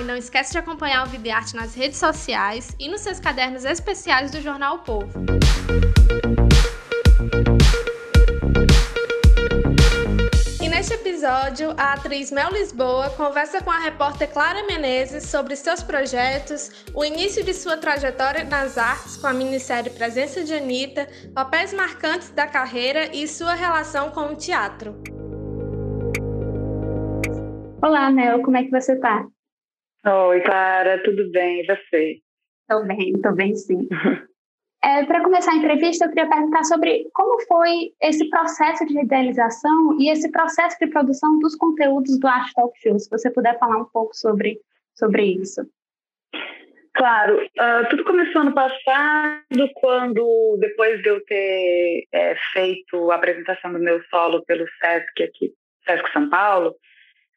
E não esquece de acompanhar o Videarte nas redes sociais e nos seus cadernos especiais do Jornal o Povo. E neste episódio, a atriz Mel Lisboa conversa com a repórter Clara Menezes sobre seus projetos, o início de sua trajetória nas artes com a minissérie Presença de Anitta, papéis marcantes da carreira e sua relação com o teatro. Olá, Mel, como é que você está? Oi, Clara, tudo bem? E você? Estou bem, estou bem sim. É, Para começar a entrevista, eu queria perguntar sobre como foi esse processo de idealização e esse processo de produção dos conteúdos do Art Talk Show, se você puder falar um pouco sobre, sobre isso. Claro, uh, tudo começou ano passado, quando, depois de eu ter é, feito a apresentação do meu solo pelo SESC aqui, SESC São Paulo,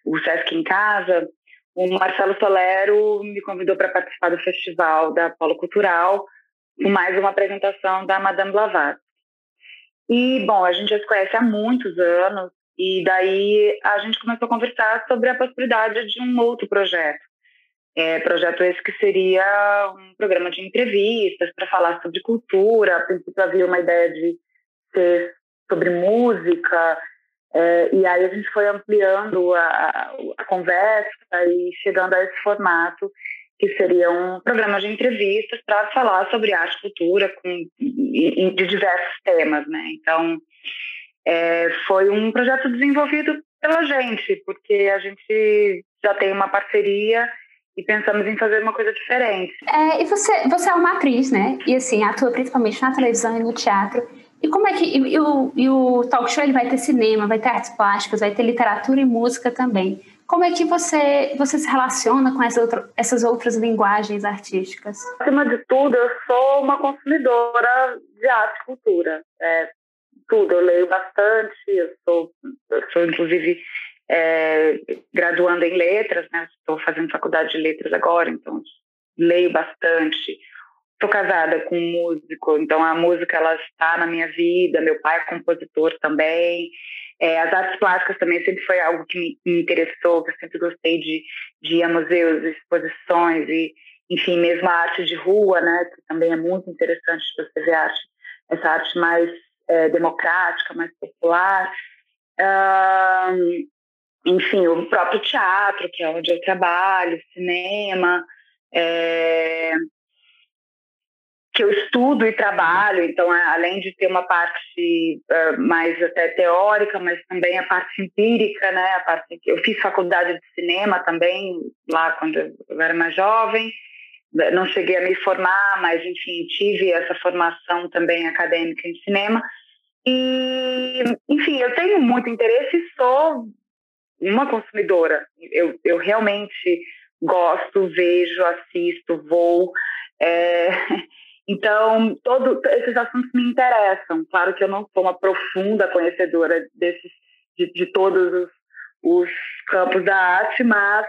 o SESC em Casa, o Marcelo Solero me convidou para participar do festival da Polo Cultural, com mais uma apresentação da Madame Blavatsky. E, bom, a gente já se conhece há muitos anos, e daí a gente começou a conversar sobre a possibilidade de um outro projeto. É, projeto esse que seria um programa de entrevistas para falar sobre cultura. A princípio havia uma ideia de ser sobre música, é, e aí a gente foi ampliando a, a, conversa e chegando a esse formato que seria um programa de entrevistas para falar sobre arte e cultura com, de diversos temas, né? Então, é, foi um projeto desenvolvido pela gente, porque a gente já tem uma parceria e pensamos em fazer uma coisa diferente. É, e você, você é uma atriz, né? E assim, atua principalmente na televisão e no teatro. E como é que e, e, o, e o talk show ele vai ter cinema, vai ter artes plásticas, vai ter literatura e música também. Como é que você você se relaciona com essa outra, essas outras linguagens artísticas? Acima de tudo, eu sou uma consumidora de arte e cultura. É, tudo, eu leio bastante, eu sou, eu sou inclusive é, graduando em letras, né? Estou fazendo faculdade de letras agora, então leio bastante Sou casada com um músico, então a música ela está na minha vida. Meu pai é compositor também. É, as artes plásticas também sempre foi algo que me, interessou, que eu sempre gostei de, de ir a museus, exposições e, enfim, mesmo a arte de rua, né, que também é muito interessante você ver arte, essa arte mais é, democrática, mais popular. enfim, o próprio teatro, que é onde eu trabalho, cinema. É, que eu estudo e trabalho, então além de ter uma parte uh, mais até teórica, mas também a parte empírica, né? A parte eu fiz faculdade de cinema também lá quando eu era mais jovem. Não cheguei a me formar, mas enfim tive essa formação também acadêmica em cinema. E enfim eu tenho muito interesse e sou uma consumidora. Eu, eu realmente gosto, vejo, assisto, vou. É, Então, todos esses assuntos me interessam. Claro que eu não sou uma profunda conhecedora desses, de, de todos os, os campos da arte, mas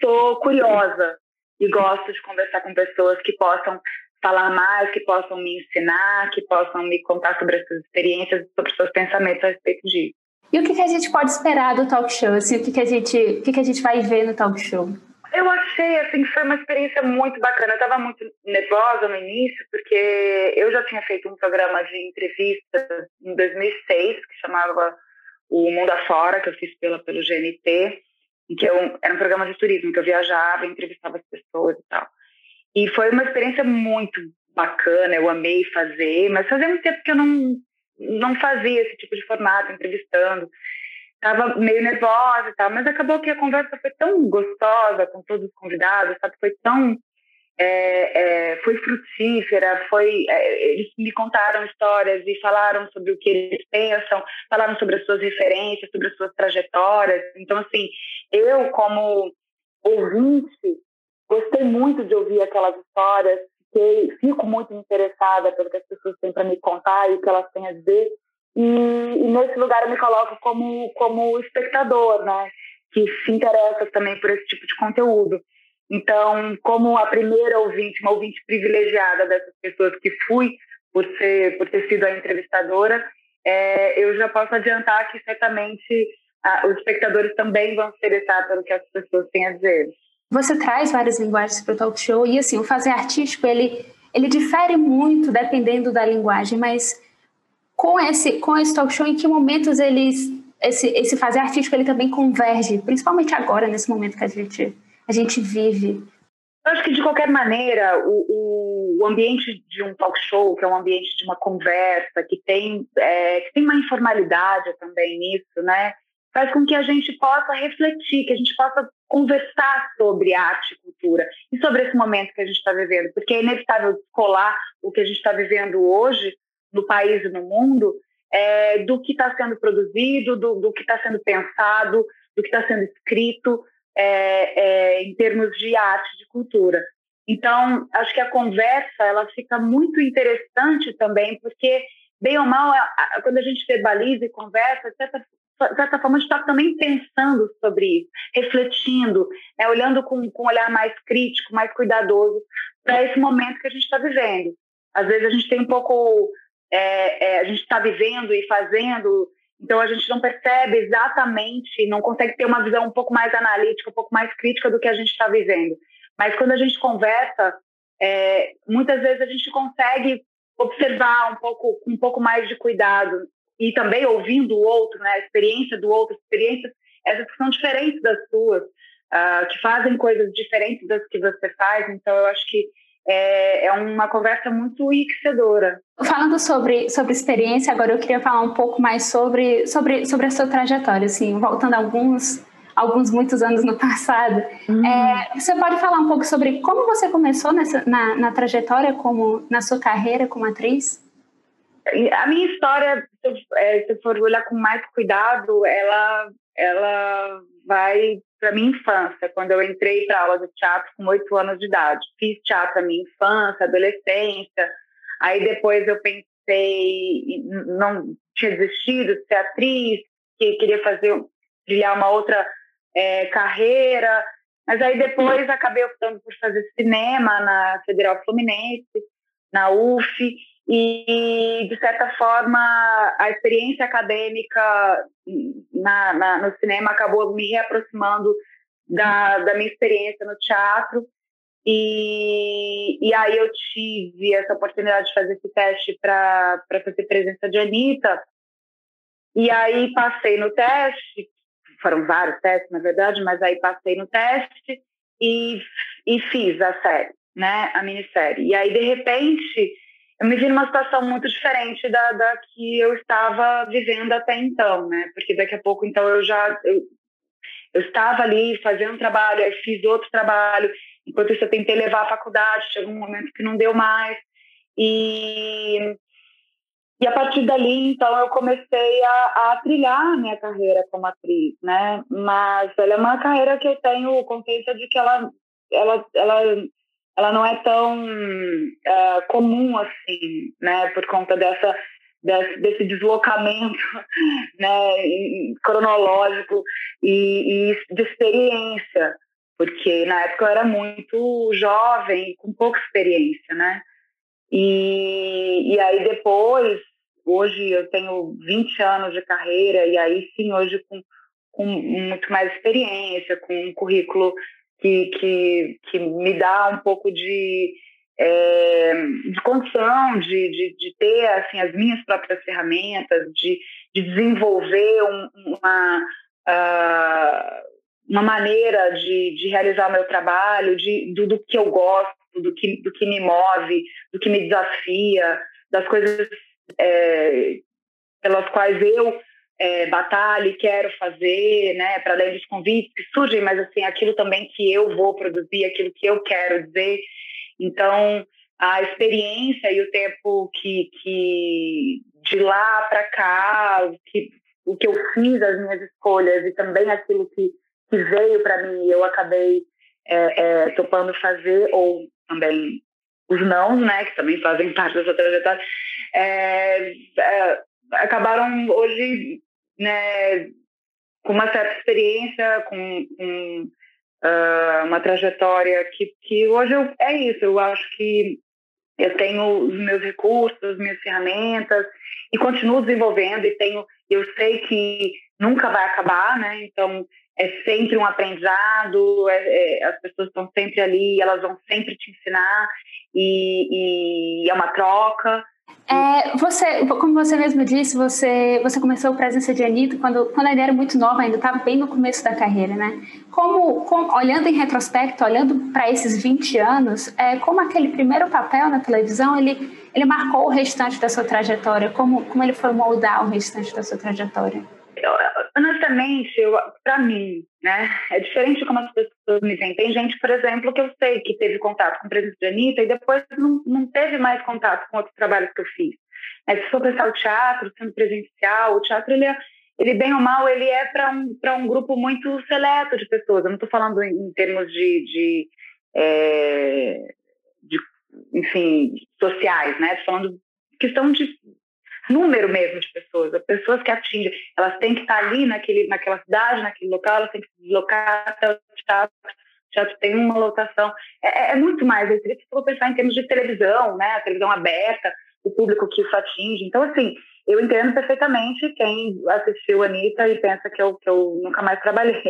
sou curiosa e gosto de conversar com pessoas que possam falar mais, que possam me ensinar, que possam me contar sobre as suas experiências, sobre os seus pensamentos a respeito disso. E o que, que a gente pode esperar do talk show? Assim, o que, que, a gente, o que, que a gente vai ver no talk show? Eu achei assim que foi uma experiência muito bacana. Eu estava muito nervosa no início porque eu já tinha feito um programa de entrevistas em 2006 que chamava o Mundo Afora, que eu fiz pela pelo GNT, em que eu, era um programa de turismo que eu viajava, entrevistava as pessoas e tal. E foi uma experiência muito bacana. Eu amei fazer, mas fazia muito tempo que eu não não fazia esse tipo de formato, entrevistando estava meio nervosa e tal, mas acabou que a conversa foi tão gostosa com todos os convidados, sabe? Foi tão é, é, foi frutífera, foi, é, eles me contaram histórias e falaram sobre o que eles pensam, falaram sobre as suas referências, sobre as suas trajetórias. Então, assim, eu, como ouvinte, gostei muito de ouvir aquelas histórias, fiquei, fico muito interessada pelo que as pessoas têm para me contar e o que elas têm a dizer. E, e, nesse lugar eu me coloco como, como espectador, né? Que se interessa também por esse tipo de conteúdo. Então, como a primeira ouvinte, uma ouvinte privilegiada dessas pessoas que fui por ser, por ter sido a entrevistadora, é, eu já posso adiantar que certamente ah, os espectadores também vão se interessar pelo que as pessoas têm a dizer. Você traz várias linguagens para o talk show e assim o fazer artístico ele ele difere muito dependendo da linguagem, mas com esse com esse talk show em que momentos eles esse esse fazer artístico ele também converge, principalmente agora nesse momento que a gente a gente vive? Eu acho que, de qualquer maneira, o, o ambiente de um talk show, que é um ambiente de uma conversa, que tem, é, que tem uma informalidade também nisso, né? Faz com que a gente possa refletir, que a gente possa conversar sobre arte e cultura e sobre esse momento que a gente está vivendo, porque é inevitável descolar o que a gente está vivendo hoje no país e no mundo é, do que está sendo produzido, do, do que está sendo pensado, do que está sendo escrito, é, é, em termos de arte, de cultura. Então, acho que a conversa ela fica muito interessante também, porque, bem ou mal, quando a gente verbaliza e conversa, de certa, de certa forma, a gente está também pensando sobre isso, refletindo, né, olhando com, com um olhar mais crítico, mais cuidadoso para esse momento que a gente está vivendo. Às vezes a gente tem um pouco. É, é, a gente está vivendo e fazendo então a gente não percebe exatamente, não consegue ter uma visão um pouco mais analítica, um pouco mais crítica do que a gente está vivendo. Mas quando a gente conversa, é, muitas vezes a gente consegue observar um pouco, um pouco mais de cuidado e também ouvindo o outro, né, a experiência do outro, experiências essas que são diferentes das suas, uh, que fazem coisas diferentes das que você faz. Então eu acho que é, é uma conversa muito enriquecedora. Falando sobre, sobre experiência, agora eu queria falar um pouco mais sobre, sobre, sobre a sua trajetória, assim, voltando alguns, alguns muitos anos no passado. Hum. É, você pode falar um pouco sobre como você começou nessa, na, na trajetória, como na sua carreira como atriz? A minha história, se eu, é, se eu for olhar com mais cuidado, ela, ela vai para minha infância, quando eu entrei para aula de teatro com oito anos de idade. Fiz teatro na minha infância, adolescência. Aí depois eu pensei, não tinha desistido de ser atriz, que queria fazer, trilhar uma outra é, carreira. Mas aí depois acabei optando por fazer cinema na Federal Fluminense, na UF, e de certa forma a experiência acadêmica na, na, no cinema acabou me reaproximando da, da minha experiência no teatro. E, e aí eu tive essa oportunidade de fazer esse teste para fazer presença de Anitta. E aí passei no teste foram vários testes na verdade mas aí passei no teste e, e fiz a série né a minissérie. E aí de repente eu me vi numa situação muito diferente da, da que eu estava vivendo até então, né? Porque daqui a pouco, então, eu já eu, eu estava ali fazendo trabalho, aí fiz outro trabalho, enquanto isso eu tentei levar a faculdade, chegou um momento que não deu mais, e, e a partir dali, então, eu comecei a, a trilhar a minha carreira como atriz, né? Mas ela é uma carreira que eu tenho consciência de que ela, ela, ela ela não é tão uh, comum assim, né, por conta dessa desse, desse deslocamento, né, cronológico e, e, de experiência, porque na época eu era muito jovem, com pouca experiência, né, e, e aí depois, hoje eu tenho 20 anos de carreira e aí sim hoje com, com muito mais experiência, com um currículo que, que, que me dá um pouco de, é, de condição de, de, de, ter assim, as minhas próprias ferramentas, de, de desenvolver um, uma, uh, uma maneira de, de realizar o meu trabalho, de, do, do que eu gosto, do que, do que me move, do que me desafia, das coisas é, pelas quais eu é, e quero fazer, né, para além dos convites que surgem, mas assim, aquilo também que eu vou produzir, aquilo que eu quero dizer. Então, a experiência e o tempo que, que de lá para cá, o que, o que eu fiz, as minhas escolhas e também aquilo que, que veio para mim eu acabei é, é, topando fazer, ou também os não, né, que também fazem parte dessa trajetória, é, é, acabaram hoje né, com uma certa experiência, com, com uh, uma trajetória que, que hoje eu, é isso, eu acho que eu tenho os meus recursos, as minhas ferramentas e continuo desenvolvendo e tenho, eu sei que nunca vai acabar, né? Então é sempre um aprendizado, é, é, as pessoas estão sempre ali, elas vão sempre te ensinar e, e é uma troca. É, você, como você mesmo disse, você, você começou a presença de Anitta quando, quando ainda era muito nova, ainda estava bem no começo da carreira, né? Como, como olhando em retrospecto, olhando para esses 20 anos, é, como aquele primeiro papel na televisão, ele, ele marcou o restante da sua trajetória? Como, como ele foi moldar o restante da sua trajetória? Honestamente, para mim, né, é diferente como as pessoas me veem. Tem gente, por exemplo, que eu sei que teve contato com o presidente de Anitta e depois não, não teve mais contato com outros trabalhos que eu fiz. É, se for pensar o teatro, sendo presencial, o teatro, ele, é, ele bem ou mal, ele é para um, um grupo muito seleto de pessoas. Eu não estou falando em, em, termos de, de, é, de, enfim, sociais, né? Estou falando questão de número mesmo de pessoas, as pessoas que atingem, elas têm que estar ali naquele, naquela cidade, naquele local, elas têm que se deslocar até o teatro, o teatro tem uma lotação, é, é, é muito mais, eu teria que pensar em termos de televisão, né, a televisão aberta, o público que isso atinge, então assim, eu entendo perfeitamente quem assistiu a Anitta e pensa que eu, que eu nunca mais trabalhei,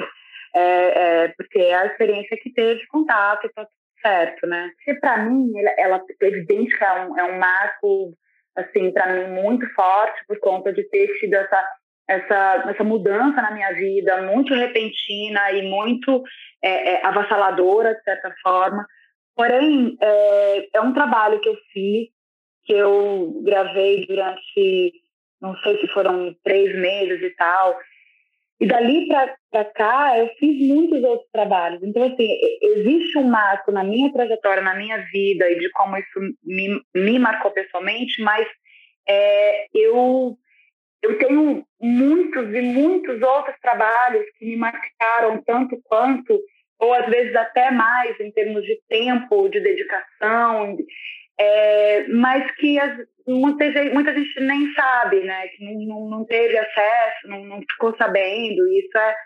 é, é, porque é a experiência que teve contato e tá certo, né, porque para mim, ela, ela é evidente que é um, é um marco assim, para mim, muito forte por conta de ter tido essa, essa, essa mudança na minha vida, muito repentina e muito é, é, avassaladora, de certa forma. Porém, é, é um trabalho que eu fiz, que eu gravei durante, não sei se foram três meses e tal, e dali para cá, eu fiz muitos outros trabalhos. Então, assim, existe um marco na minha trajetória, na minha vida e de como isso me, me marcou pessoalmente, mas é, eu, eu tenho muitos e muitos outros trabalhos que me marcaram tanto quanto, ou às vezes até mais, em termos de tempo, de dedicação, é, mas que as, muita, muita gente nem sabe, né? Que não, não teve acesso, não, não ficou sabendo. Isso é,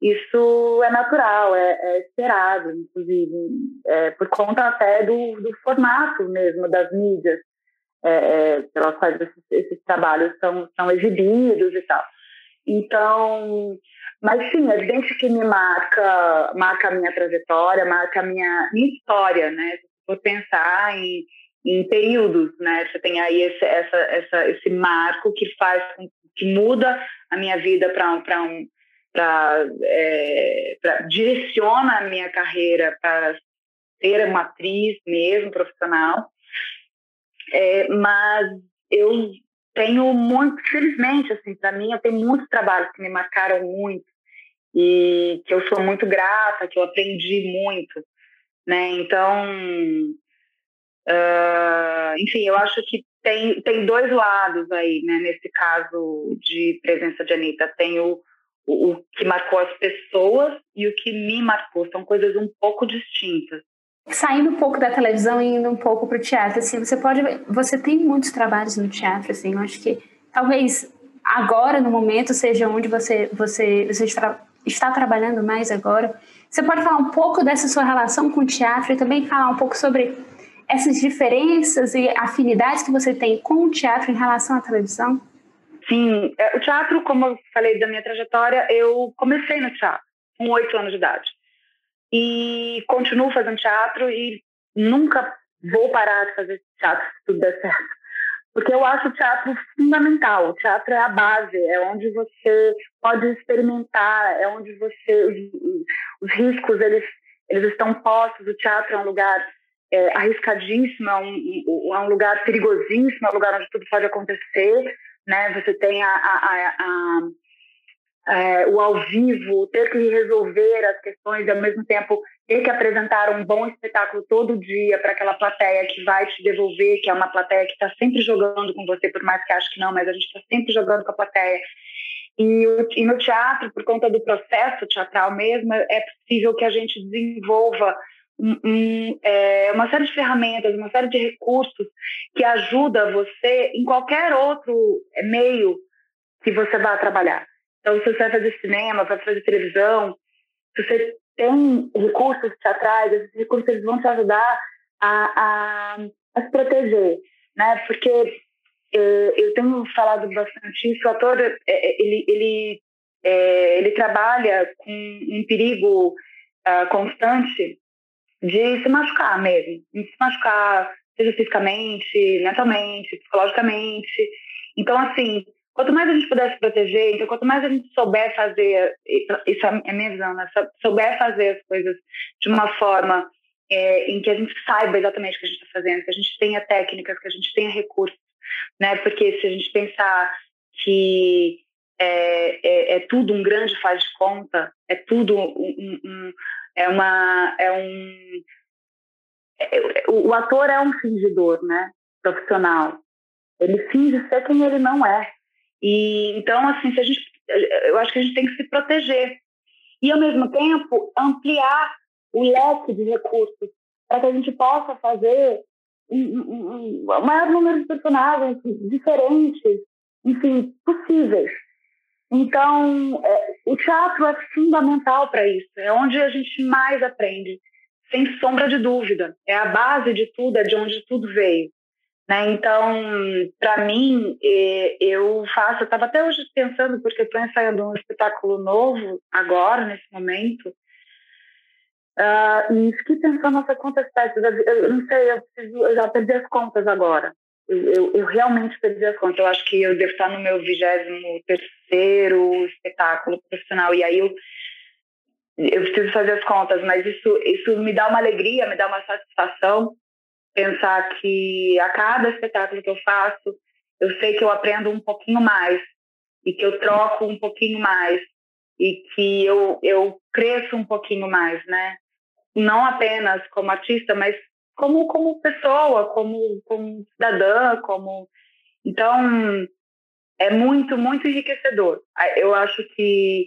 isso é natural, é, é esperado, inclusive, é, por conta até do, do formato mesmo das mídias é, é pelas quais esses, esses, trabalhos são, são exibidos e tal. Então, mas sim, é evidente que me marca, marca a minha trajetória, marca a minha, minha história, né? Se for pensar em em períodos, né? Você tem aí esse, essa, essa, esse marco que faz, que muda a minha vida para um, para é, direciona a minha carreira para ser uma atriz mesmo profissional, é, mas eu tenho muito, felizmente, assim, para mim, eu tenho muitos trabalhos que me marcaram muito e que eu sou muito grata, que eu aprendi muito, né? Então, Uh, enfim, eu acho que tem, tem dois lados aí, né? Nesse caso de presença de Anitta. Tem o, o, o que marcou as pessoas e o que me marcou. São coisas um pouco distintas. Saindo um pouco da televisão e indo um pouco para o teatro, assim, você pode, você tem muitos trabalhos no teatro, assim, eu acho que talvez agora no momento seja onde você você você está, está trabalhando mais agora. Você pode falar um pouco dessa sua relação com o teatro e também falar um pouco sobre essas diferenças e afinidades que você tem com o teatro em relação à televisão? Sim, é, o teatro, como eu falei da minha trajetória, eu comecei no teatro com oito anos de idade. E continuo fazendo teatro e nunca vou parar de fazer teatro se tudo der certo. Porque eu acho o teatro fundamental. O teatro é a base, é onde você pode experimentar, é onde você. Os, os riscos eles, eles estão postos. O teatro é um lugar é, arriscadíssimo, é um, é um lugar perigosíssimo, é um lugar onde tudo pode acontecer, né? Você tem a, a, a, é, o ao vivo, ter que resolver as questões e ao mesmo tempo ter que apresentar um bom espetáculo todo dia para aquela plateia que vai te devolver, que é uma plateia que está sempre jogando com você, por mais que ache que não, mas a gente está sempre jogando com a plateia. E, e, no teatro, por conta do processo teatral mesmo, é possível que a gente desenvolva um, é, uma série de ferramentas, uma série de recursos que ajuda você em qualquer outro meio que você vá trabalhar. Então, se você vai fazer cinema, vai fazer televisão, se você tem recursos teatrais, esses recursos eles vão te ajudar a, a, a se proteger, né? Porque eu, eu tenho falado bastante isso, o ator, é, é, ele, ele, é, ele trabalha com um perigo uh, constante de se machucar mesmo, de se machucar, seja fisicamente, mentalmente, psicologicamente. Então, assim, quanto mais a gente puder se proteger, então, quanto mais a gente souber fazer, isso é a minha visão, né? souber fazer as coisas de uma forma é, em que a gente saiba exatamente o que a gente está fazendo, que a gente tenha técnicas, que a gente tenha recursos, né? Porque se a gente pensar que é, é, é tudo um grande faz de conta, é tudo um, um, é uma é um é, o ator é um fingidor, né? Profissional. Ele finge ser quem ele não é. E então assim, se a gente eu acho que a gente tem que se proteger e ao mesmo tempo ampliar o leque de recursos para que a gente possa fazer um, um, um maior número de personagens diferentes, enfim, possíveis. Então, é, o teatro é fundamental para isso, é onde a gente mais aprende, sem sombra de dúvida. É a base de tudo, é de onde tudo veio. Né? Então, para mim, é, eu faço, eu estava até hoje pensando, porque estou ensaiando um espetáculo novo agora, nesse momento, uh, e fiquei pensando nessa espécie, eu não sei, eu, preciso, eu já perdi as contas agora. Eu, eu, realmente perdi as contas. Eu acho que eu devo estar no meu vigésimo terceiro espetáculo profissional. E aí eu, eu preciso fazer as contas, mas isso, isso me dá uma alegria, me dá uma satisfação pensar que a cada espetáculo que eu faço, eu sei que eu aprendo um pouquinho mais e que eu troco um pouquinho mais e que eu, eu cresço um pouquinho mais, né? Não apenas como artista, mas como como pessoa, como como cidadã, como então é muito muito enriquecedor. Eu acho que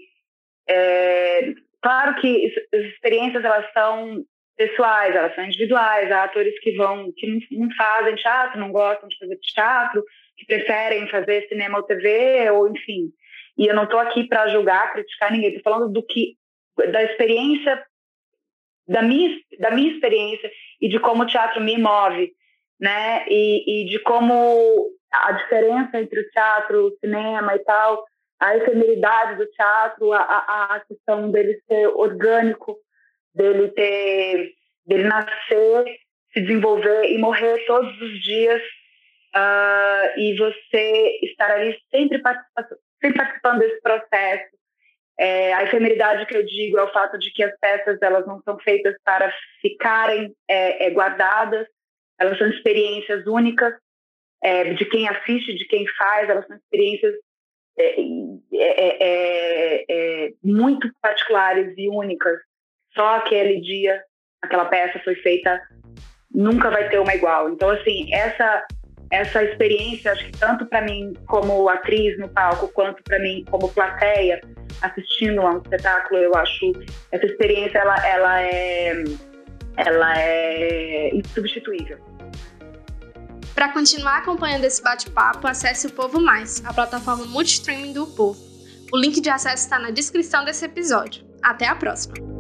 é, claro que as experiências elas são pessoais, elas são individuais. Há atores que vão que não fazem teatro, não gostam de fazer teatro, que preferem fazer cinema ou TV, ou enfim. E eu não estou aqui para julgar, criticar ninguém. Estou falando do que da experiência da minha, da minha experiência e de como o teatro me move, né? E, e de como a diferença entre o teatro, o cinema e tal, a efemeridade do teatro, a, a, a questão dele ser orgânico, dele ter, dele nascer, se desenvolver e morrer todos os dias, uh, e você estar ali sempre participando, sempre participando desse processo, é, a efemeridade que eu digo é o fato de que as peças elas não são feitas para ficarem é, é, guardadas, elas são experiências únicas é, de quem assiste, de quem faz, elas são experiências é, é, muito particulares e únicas. Só aquele dia, aquela peça foi feita, nunca vai ter uma igual. Então, assim, essa essa experiência, acho que tanto para mim como atriz no palco, quanto para mim como plateia, assistindo a um espetáculo, eu acho essa experiência ela, ela é ela é insubstituível. Para continuar acompanhando esse bate-papo, acesse o Povo Mais, a plataforma multistreaming do Povo. O link de acesso está na descrição desse episódio. Até a próxima!